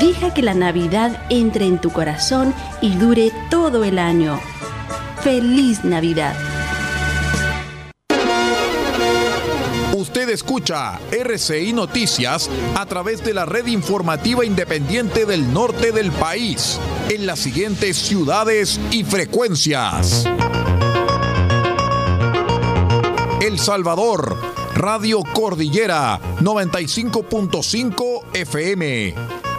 Deja que la Navidad entre en tu corazón y dure todo el año. ¡Feliz Navidad! Usted escucha RCI Noticias a través de la red informativa independiente del norte del país, en las siguientes ciudades y frecuencias. El Salvador, Radio Cordillera 95.5 FM.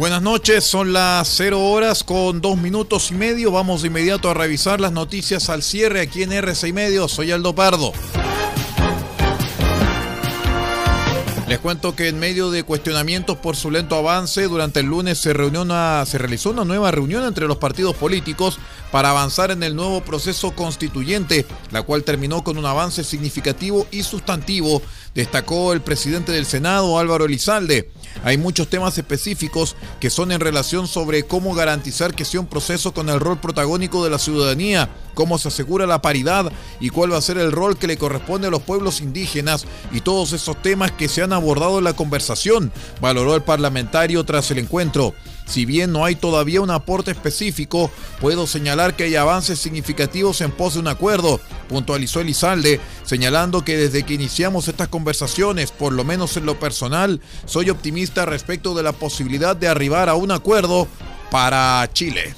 Buenas noches, son las 0 horas con 2 minutos y medio. Vamos de inmediato a revisar las noticias al cierre aquí en RC y medio. Soy Aldo Pardo. Les cuento que en medio de cuestionamientos por su lento avance, durante el lunes se realizó una nueva reunión entre los partidos políticos para avanzar en el nuevo proceso constituyente, la cual terminó con un avance significativo y sustantivo, destacó el presidente del Senado, Álvaro Elizalde. Hay muchos temas específicos que son en relación sobre cómo garantizar que sea un proceso con el rol protagónico de la ciudadanía, cómo se asegura la paridad y cuál va a ser el rol que le corresponde a los pueblos indígenas y todos esos temas que se han abordado en la conversación, valoró el parlamentario tras el encuentro. Si bien no hay todavía un aporte específico, puedo señalar que hay avances significativos en pos de un acuerdo, puntualizó Elizalde, señalando que desde que iniciamos estas conversaciones, por lo menos en lo personal, soy optimista respecto de la posibilidad de arribar a un acuerdo para Chile.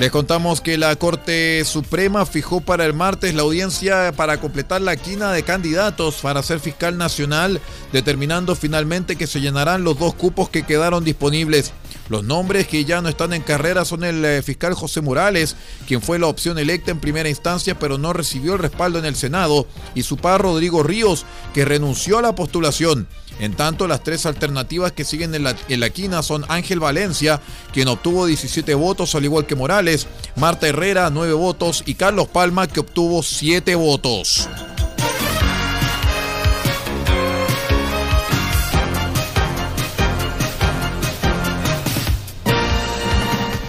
Les contamos que la Corte Suprema fijó para el martes la audiencia para completar la quina de candidatos para ser fiscal nacional, determinando finalmente que se llenarán los dos cupos que quedaron disponibles. Los nombres que ya no están en carrera son el eh, fiscal José Morales, quien fue la opción electa en primera instancia pero no recibió el respaldo en el Senado, y su par Rodrigo Ríos, que renunció a la postulación. En tanto, las tres alternativas que siguen en la, quina son Ángel Valencia, quien obtuvo 17 votos al igual que Morales, Marta Herrera 9 votos y Carlos Palma que obtuvo 7 votos.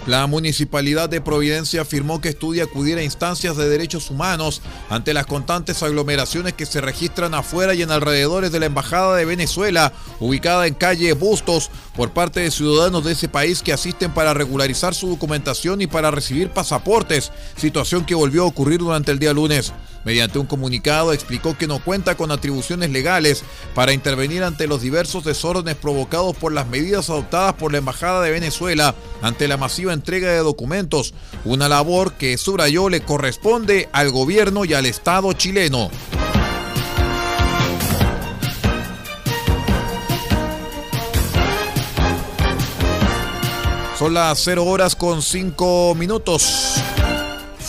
La municipalidad de Providencia afirmó que estudia acudir a instancias de derechos humanos ante las constantes aglomeraciones que se registran afuera y en alrededores de la Embajada de Venezuela, ubicada en calle Bustos, por parte de ciudadanos de ese país que asisten para regularizar su documentación y para recibir pasaportes, situación que volvió a ocurrir durante el día lunes. Mediante un comunicado explicó que no cuenta con atribuciones legales para intervenir ante los diversos desórdenes provocados por las medidas adoptadas por la Embajada de Venezuela ante la masiva entrega de documentos, una labor que subrayó le corresponde al gobierno y al Estado chileno. Son las 0 horas con 5 minutos.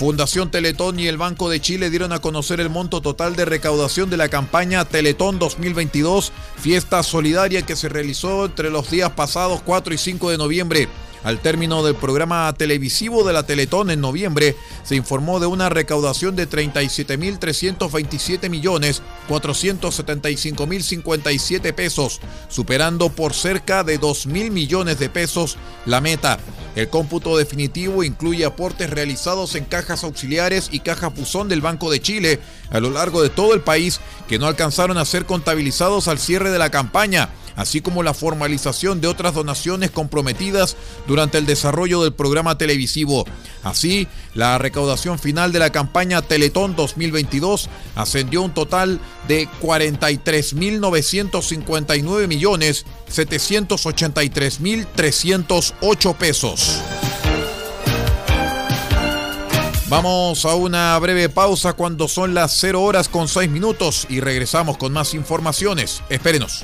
Fundación Teletón y el Banco de Chile dieron a conocer el monto total de recaudación de la campaña Teletón 2022, fiesta solidaria que se realizó entre los días pasados 4 y 5 de noviembre. Al término del programa televisivo de la Teletón en noviembre, se informó de una recaudación de 37.327 millones 475.057 pesos, superando por cerca de 2.000 millones de pesos la meta. El cómputo definitivo incluye aportes realizados en cajas auxiliares y cajas buzón del Banco de Chile a lo largo de todo el país que no alcanzaron a ser contabilizados al cierre de la campaña así como la formalización de otras donaciones comprometidas durante el desarrollo del programa televisivo. Así, la recaudación final de la campaña Teletón 2022 ascendió a un total de 43.959 millones 783.308 pesos. Vamos a una breve pausa cuando son las 0 horas con 6 minutos y regresamos con más informaciones. Espérenos.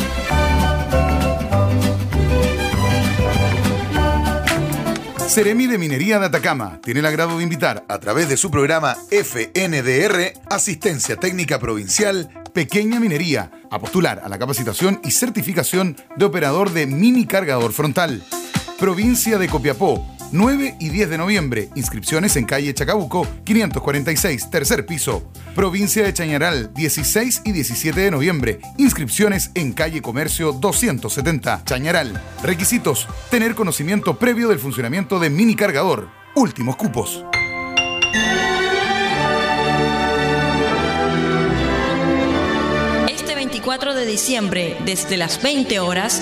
Seremi de Minería de Atacama tiene el agrado de invitar a través de su programa FNDR, Asistencia Técnica Provincial, Pequeña Minería, a postular a la capacitación y certificación de operador de mini cargador frontal. Provincia de Copiapó, 9 y 10 de noviembre. Inscripciones en calle Chacabuco, 546, tercer piso. Provincia de Chañaral, 16 y 17 de noviembre. Inscripciones en calle Comercio 270, Chañaral. Requisitos: tener conocimiento previo del funcionamiento de mini cargador. Últimos cupos. Este 24 de diciembre, desde las 20 horas,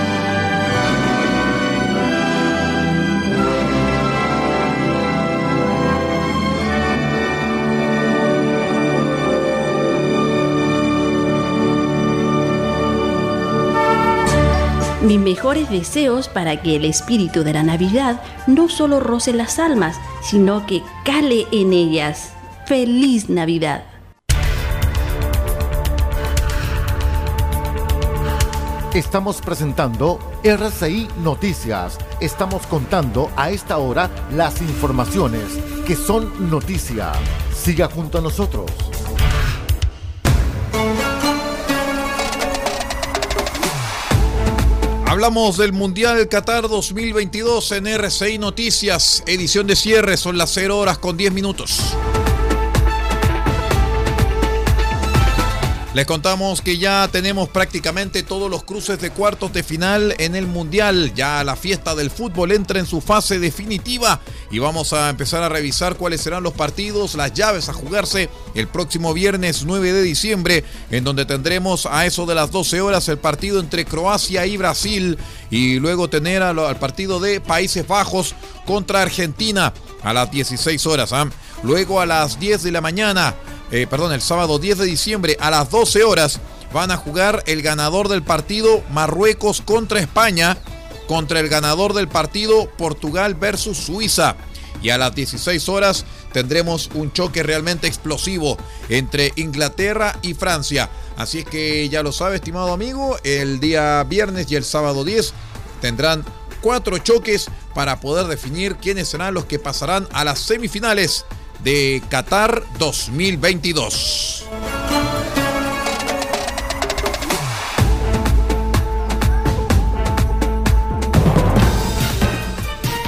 Mis mejores deseos para que el espíritu de la Navidad no solo roce las almas, sino que cale en ellas. ¡Feliz Navidad! Estamos presentando RCI Noticias. Estamos contando a esta hora las informaciones que son noticia. Siga junto a nosotros. Hablamos del Mundial Qatar 2022 en RCI Noticias, edición de cierre, son las 0 horas con 10 minutos. Les contamos que ya tenemos prácticamente todos los cruces de cuartos de final en el Mundial. Ya la fiesta del fútbol entra en su fase definitiva y vamos a empezar a revisar cuáles serán los partidos, las llaves a jugarse el próximo viernes 9 de diciembre, en donde tendremos a eso de las 12 horas el partido entre Croacia y Brasil y luego tener al partido de Países Bajos contra Argentina a las 16 horas. ¿ah? Luego a las 10 de la mañana eh, perdón, el sábado 10 de diciembre a las 12 horas van a jugar el ganador del partido Marruecos contra España contra el ganador del partido Portugal versus Suiza. Y a las 16 horas tendremos un choque realmente explosivo entre Inglaterra y Francia. Así es que ya lo sabe, estimado amigo, el día viernes y el sábado 10 tendrán cuatro choques para poder definir quiénes serán los que pasarán a las semifinales de Qatar 2022.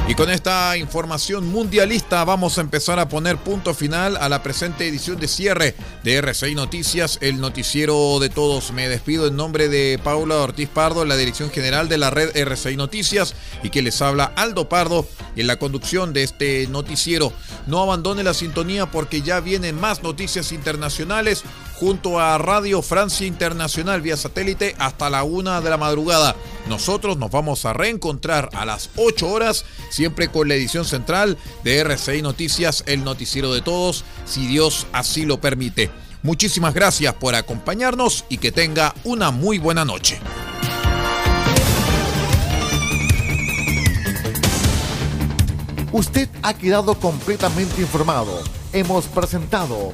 Y con esta información mundialista vamos a empezar a poner punto final a la presente edición de cierre de RCI Noticias, el noticiero de todos. Me despido en nombre de Paula Ortiz Pardo, la dirección general de la red RCI Noticias, y que les habla Aldo Pardo en la conducción de este noticiero. No abandone la sintonía porque ya vienen más noticias internacionales junto a Radio Francia Internacional vía satélite hasta la una de la madrugada. Nosotros nos vamos a reencontrar a las 8 horas, siempre con la edición central de RCI Noticias, el noticiero de todos, si Dios así lo permite. Muchísimas gracias por acompañarnos y que tenga una muy buena noche. Usted ha quedado completamente informado. Hemos presentado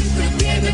te entretiene,